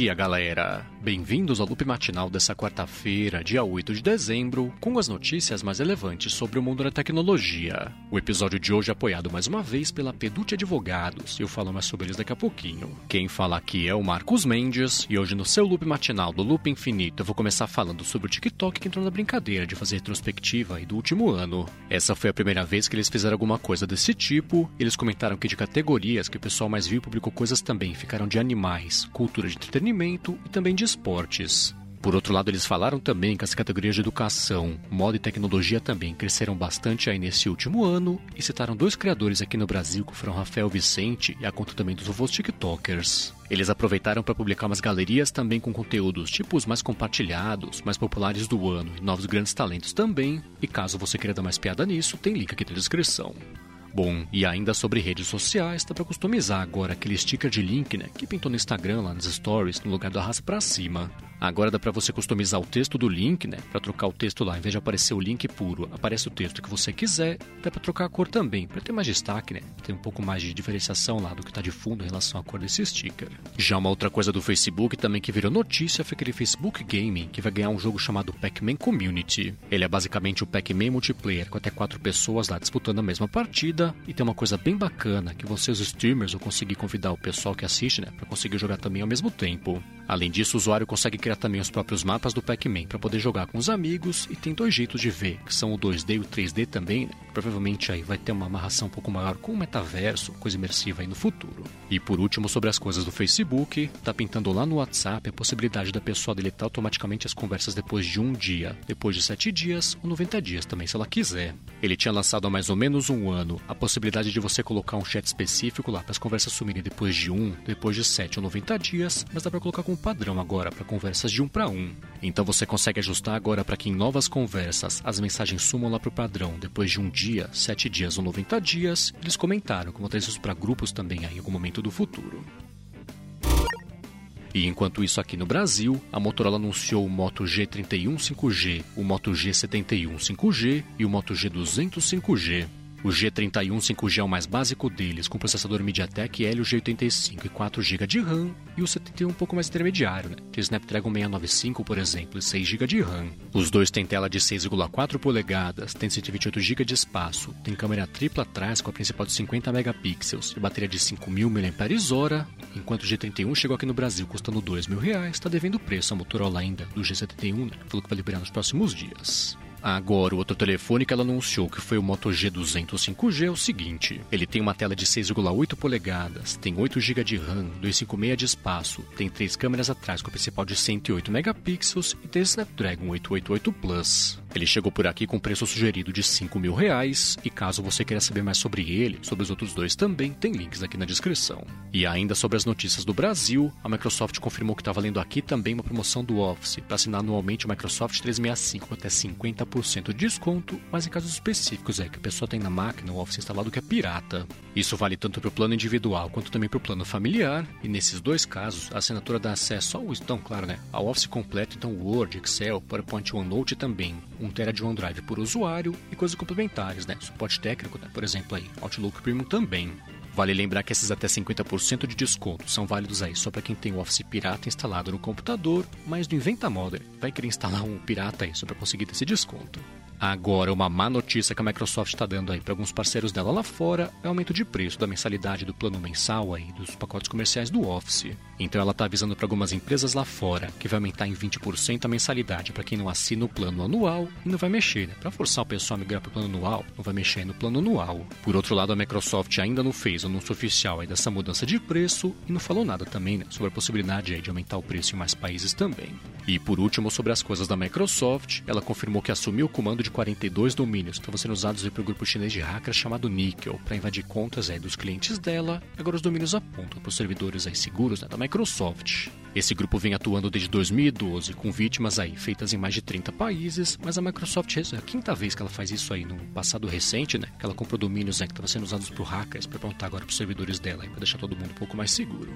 dia, galera! Bem-vindos ao loop matinal dessa quarta-feira, dia 8 de dezembro, com as notícias mais relevantes sobre o mundo da tecnologia. O episódio de hoje é apoiado mais uma vez pela Pedute Advogados, e eu falo mais sobre eles daqui a pouquinho. Quem fala aqui é o Marcos Mendes, e hoje no seu loop matinal do Loop Infinito eu vou começar falando sobre o TikTok que entrou na brincadeira de fazer retrospectiva aí do último ano. Essa foi a primeira vez que eles fizeram alguma coisa desse tipo, eles comentaram que de categorias que o pessoal mais viu publicou coisas também ficaram de animais, cultura de entretenimento e também de esportes. Por outro lado, eles falaram também que as categorias de educação, moda e tecnologia também cresceram bastante aí nesse último ano e citaram dois criadores aqui no Brasil que foram Rafael Vicente e a conta também dos avós TikTokers. Eles aproveitaram para publicar umas galerias também com conteúdos tipo os mais compartilhados, mais populares do ano e novos grandes talentos também. E caso você queira dar mais piada nisso, tem link aqui na descrição. Bom, e ainda sobre redes sociais, dá para customizar agora aquele sticker de link, né, que pintou no Instagram lá nas stories, no lugar do arrasta para cima. Agora dá para você customizar o texto do link, né? Para trocar o texto lá, em vez de aparecer o link puro, aparece o texto que você quiser. Dá para trocar a cor também, para ter mais destaque, né? Ter um pouco mais de diferenciação lá do que tá de fundo em relação à cor desse sticker. Já uma outra coisa do Facebook também que virou notícia foi aquele Facebook Gaming, que vai ganhar um jogo chamado Pac-Man Community. Ele é basicamente o Pac-Man multiplayer, com até quatro pessoas lá disputando a mesma partida. E tem uma coisa bem bacana, que você, os streamers, vão conseguir convidar o pessoal que assiste, né? Para conseguir jogar também ao mesmo tempo. Além disso, o usuário consegue criar também os próprios mapas do Pac-Man para poder jogar com os amigos e tem dois jeitos de ver, que são o 2D e o 3D também, né? Provavelmente aí vai ter uma amarração um pouco maior com o metaverso, coisa imersiva aí no futuro. E por último, sobre as coisas do Facebook, tá pintando lá no WhatsApp a possibilidade da pessoa deletar automaticamente as conversas depois de um dia, depois de sete dias ou 90 dias também, se ela quiser. Ele tinha lançado há mais ou menos um ano a possibilidade de você colocar um chat específico lá para as conversas sumirem depois de um, depois de sete ou 90 dias, mas dá para colocar como padrão agora para conversas de um para um. Então você consegue ajustar agora para que em novas conversas as mensagens sumam lá para o padrão depois de um dia, sete dias ou 90 dias. Eles comentaram como trazer isso para grupos também aí em algum momento do futuro. E enquanto isso aqui no Brasil, a Motorola anunciou o Moto G31 5G, o Moto G71 5G e o Moto G200 5G. O G31 5G é o mais básico deles, com processador MediaTek Helio G85 e 4 GB de RAM, e o 71 um pouco mais intermediário, né? De Snapdragon 695, por exemplo, e 6 GB de RAM. Os dois têm tela de 6,4 polegadas, tem 128 GB de espaço, tem câmera tripla atrás com a principal de 50 megapixels e bateria de 5.000 mAh, enquanto o G31 chegou aqui no Brasil custando 2 mil reais, está devendo preço a Motorola ainda do G71, né? Falou que vai liberar nos próximos dias. Agora, o outro telefone que ela anunciou que foi o Moto G200 5G é o seguinte: ele tem uma tela de 6,8 polegadas, tem 8 GB de RAM, 256 de espaço, tem três câmeras atrás com a principal de 108 megapixels e tem Snapdragon 888 Plus. Ele chegou por aqui com preço sugerido de 5 mil reais e caso você queira saber mais sobre ele, sobre os outros dois também, tem links aqui na descrição. E ainda sobre as notícias do Brasil, a Microsoft confirmou que está valendo aqui também uma promoção do Office para assinar anualmente o Microsoft 365 com até 50% de desconto, mas em casos específicos é que a pessoa tem na máquina o Office instalado que é pirata. Isso vale tanto para o plano individual quanto também para o plano familiar, e nesses dois casos a assinatura dá acesso ao, então, claro, né, ao Office completo, então Word, Excel, PowerPoint OneNote também 1 TB de OneDrive por usuário e coisas complementares, né? Suporte técnico, né? por exemplo, aí, Outlook Premium também. Vale lembrar que esses até 50% de desconto são válidos aí só para quem tem o Office Pirata instalado no computador, mas não inventa moda, vai querer instalar um pirata aí só para conseguir esse desconto. Agora, uma má notícia que a Microsoft está dando aí para alguns parceiros dela lá fora é o aumento de preço da mensalidade do plano mensal aí dos pacotes comerciais do Office. Então ela está avisando para algumas empresas lá fora que vai aumentar em 20% a mensalidade para quem não assina o plano anual e não vai mexer, né? Para forçar o pessoal a migrar para o plano anual, não vai mexer no plano anual. Por outro lado, a Microsoft ainda não fez anúncio oficial aí dessa mudança de preço e não falou nada também né, sobre a possibilidade aí de aumentar o preço em mais países também. E por último, sobre as coisas da Microsoft, ela confirmou que assumiu o comando de 42 domínios que estavam sendo usados pelo grupo chinês de hackers chamado Nickel para invadir contas aí dos clientes dela. Agora os domínios apontam para os servidores aí seguros né, da Microsoft. Esse grupo vem atuando desde 2012 com vítimas aí feitas em mais de 30 países, mas a Microsoft é a quinta vez que ela faz isso aí no passado recente, né? Que ela comprou domínios né, que estavam sendo usados por hackers para apontar agora para os servidores dela para deixar todo mundo um pouco mais seguro.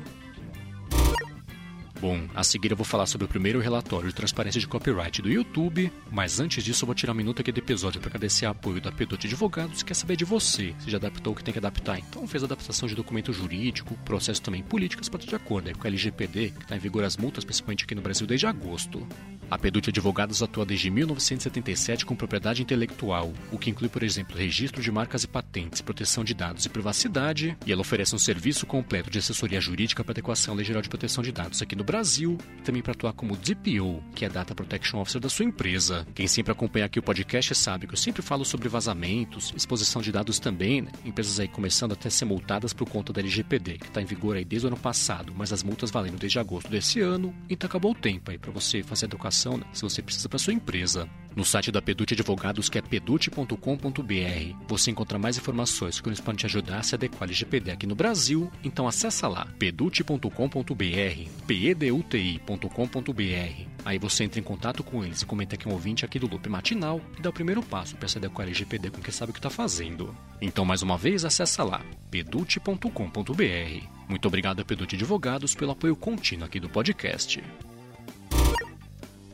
Bom, a seguir eu vou falar sobre o primeiro relatório de transparência de copyright do YouTube, mas antes disso eu vou tirar um minuto aqui do episódio para agradecer o apoio da Pedot Advogados, que quer saber de você, se já adaptou o que tem que adaptar. Então fez adaptação de documento jurídico, processo também políticas para estar de acordo aí com a LGPD, que está em vigor as multas, principalmente aqui no Brasil desde agosto. A Pedut Advogados atua desde 1977 com propriedade intelectual, o que inclui, por exemplo, registro de marcas e patentes, proteção de dados e privacidade, e ela oferece um serviço completo de assessoria jurídica para adequação à Lei Geral de Proteção de Dados aqui no Brasil, e também para atuar como DPO, que é Data Protection Officer da sua empresa. Quem sempre acompanha aqui o podcast sabe que eu sempre falo sobre vazamentos, exposição de dados também, né? Empresas aí começando até a ser multadas por conta da LGPD, que está em vigor aí desde o ano passado, mas as multas valendo desde agosto desse ano, então acabou o tempo aí para você fazer a educação informação né, se você precisa para sua empresa. No site da Pedute Advogados, que é pedute.com.br, você encontra mais informações que podem te ajudar a se adequar ao LGPD aqui no Brasil. Então acessa lá, pedute.com.br, peduti.com.br. Aí você entra em contato com eles e comenta que é um ouvinte aqui do Loop Matinal e dá o primeiro passo para se adequar ao LGPD com quem sabe o que está fazendo. Então, mais uma vez, acessa lá, pedute.com.br. Muito obrigado a Pedute Advogados pelo apoio contínuo aqui do podcast.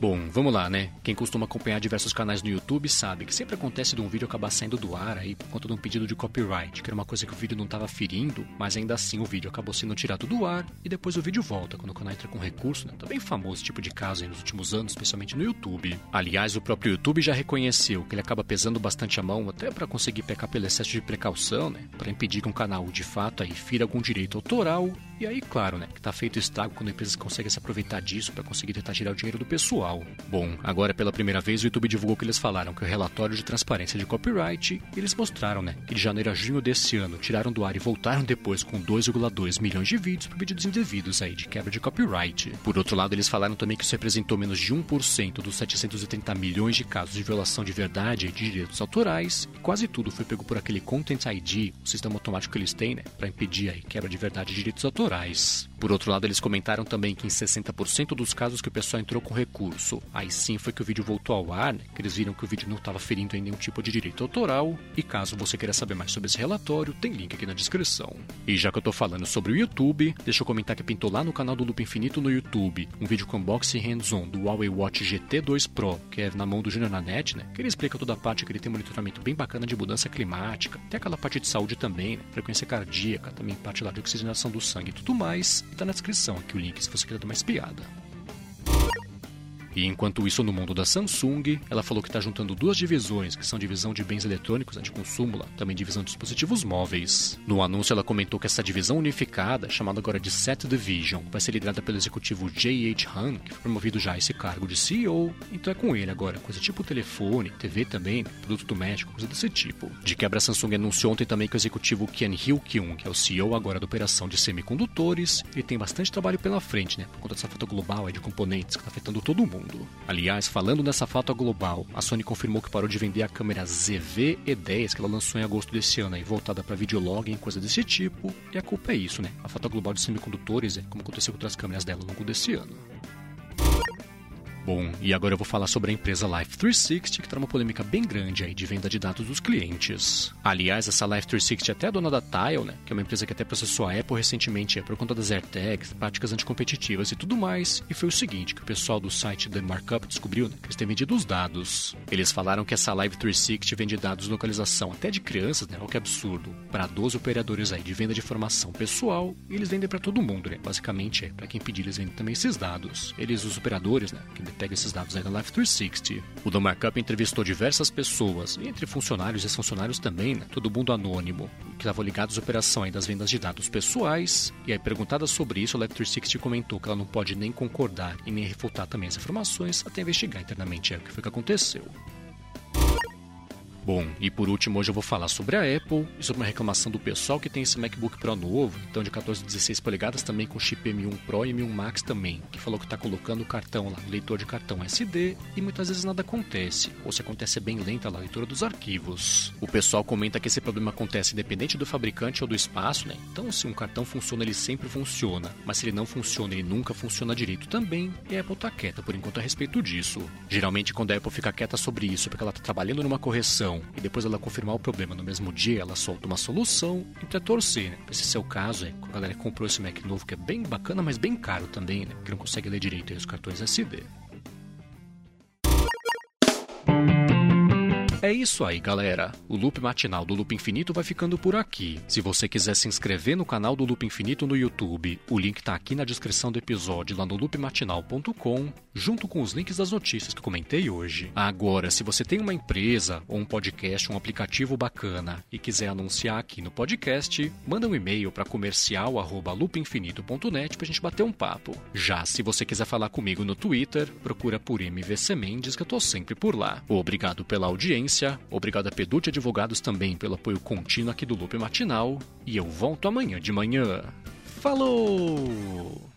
Bom, vamos lá, né? Quem costuma acompanhar diversos canais no YouTube sabe que sempre acontece de um vídeo acabar saindo do ar aí por conta de um pedido de copyright, que era uma coisa que o vídeo não estava ferindo, mas ainda assim o vídeo acabou sendo tirado do ar e depois o vídeo volta quando o canal entra com recurso, né? Tá bem famoso esse tipo de caso aí nos últimos anos, especialmente no YouTube. Aliás, o próprio YouTube já reconheceu que ele acaba pesando bastante a mão até para conseguir pecar pelo excesso de precaução, né? Para impedir que um canal de fato aí fira algum direito autoral e aí, claro, né, que tá feito estrago quando a empresa consegue se aproveitar disso para conseguir tentar tirar o dinheiro do pessoal. Bom, agora pela primeira vez o YouTube divulgou que eles falaram que o relatório de transparência de copyright, eles mostraram, né, que de janeiro a junho desse ano tiraram do ar e voltaram depois com 2,2 milhões de vídeos por pedidos indevidos aí de quebra de copyright. Por outro lado, eles falaram também que isso representou menos de 1% dos 730 milhões de casos de violação de verdade de direitos autorais, e quase tudo foi pego por aquele Content ID, o sistema automático que eles têm, né, para impedir aí quebra de verdade de direitos autorais autorais. Por outro lado, eles comentaram também que em 60% dos casos que o pessoal entrou com recurso, aí sim foi que o vídeo voltou ao ar, né? que eles viram que o vídeo não estava ferindo em nenhum tipo de direito autoral. E caso você queira saber mais sobre esse relatório, tem link aqui na descrição. E já que eu tô falando sobre o YouTube, deixa eu comentar que pintou lá no canal do Loop Infinito no YouTube um vídeo com unboxing hands-on do Huawei Watch GT2 Pro, que é na mão do Junior Nanete, né? Que ele explica toda a parte que ele tem monitoramento bem bacana de mudança climática, tem aquela parte de saúde também, né? frequência cardíaca, também parte lá de oxigenação do sangue tudo mais, e tá na descrição aqui o link se você quiser dar uma espiada. E enquanto isso, no mundo da Samsung, ela falou que está juntando duas divisões, que são divisão de bens eletrônicos né, de consumo, lá, também divisão de dispositivos móveis. No anúncio, ela comentou que essa divisão unificada, chamada agora de Set Division, vai ser liderada pelo executivo J.H. Han, que foi promovido já a esse cargo de CEO, então é com ele agora, coisa tipo telefone, TV também, produto doméstico, coisa desse tipo. De quebra, a Samsung anunciou ontem também que o executivo Ken Hyuk-kyung, que é o CEO agora da operação de semicondutores, ele tem bastante trabalho pela frente, né, por conta dessa falta global aí de componentes que está afetando todo mundo mundo. Aliás, falando nessa falta global, a Sony confirmou que parou de vender a câmera ZV-E10 que ela lançou em agosto desse ano, aí, voltada para videolog e coisa desse tipo. E a culpa é isso, né? A falta global de semicondutores é como aconteceu com outras câmeras dela ao longo desse ano. Bom, e agora eu vou falar sobre a empresa Life 360, que está numa polêmica bem grande aí de venda de dados dos clientes. Aliás, essa Life 360 é até dona da Tile, né, que é uma empresa que até processou a Apple recentemente é por conta das AirTags, práticas anticompetitivas e tudo mais. E foi o seguinte, que o pessoal do site The Markup descobriu, né, que eles têm vendido os dados. Eles falaram que essa Live 360 vende dados de localização até de crianças, né, o que é absurdo, para 12 operadores aí de venda de informação pessoal, e eles vendem para todo mundo, né, basicamente é para quem pedir eles vendem também esses dados. Eles, os operadores, né, que pega esses dados aí da Life 360. O The Markup entrevistou diversas pessoas, entre funcionários e ex-funcionários também, né? Todo mundo anônimo, que estavam ligados à operação aí das vendas de dados pessoais. E aí, perguntada sobre isso, a Life 360 comentou que ela não pode nem concordar e nem refutar também as informações até investigar internamente é, o que foi que aconteceu. Bom, e por último, hoje eu vou falar sobre a Apple e sobre uma reclamação do pessoal que tem esse MacBook Pro novo, então de 14 e 16 polegadas também com chip M1 Pro e M1 Max também, que falou que está colocando o cartão lá leitor de cartão SD e muitas vezes nada acontece, ou se acontece é bem lenta a leitura dos arquivos. O pessoal comenta que esse problema acontece independente do fabricante ou do espaço, né? Então se um cartão funciona, ele sempre funciona, mas se ele não funciona, ele nunca funciona direito também, e a Apple tá quieta por enquanto a respeito disso. Geralmente quando a Apple fica quieta sobre isso, é porque ela está trabalhando numa correção e depois ela confirmar o problema no mesmo dia, ela solta uma solução, então é torcer, né? Esse seu caso é a galera comprou esse Mac novo que é bem bacana, mas bem caro também, né? Que não consegue ler direito aí os cartões SD. É isso aí, galera. O loop matinal do Loop Infinito vai ficando por aqui. Se você quiser se inscrever no canal do Loop Infinito no YouTube, o link está aqui na descrição do episódio lá no loopmatinal.com, junto com os links das notícias que comentei hoje. Agora, se você tem uma empresa ou um podcast, um aplicativo bacana e quiser anunciar aqui no podcast, manda um e-mail para comercial@loopinfinito.net pra gente bater um papo. Já se você quiser falar comigo no Twitter, procura por MVC Mendes que eu tô sempre por lá. Obrigado pela audiência audiência, obrigado a Pedute Advogados também pelo apoio contínuo aqui do Loop Matinal, e eu volto amanhã de manhã. Falou!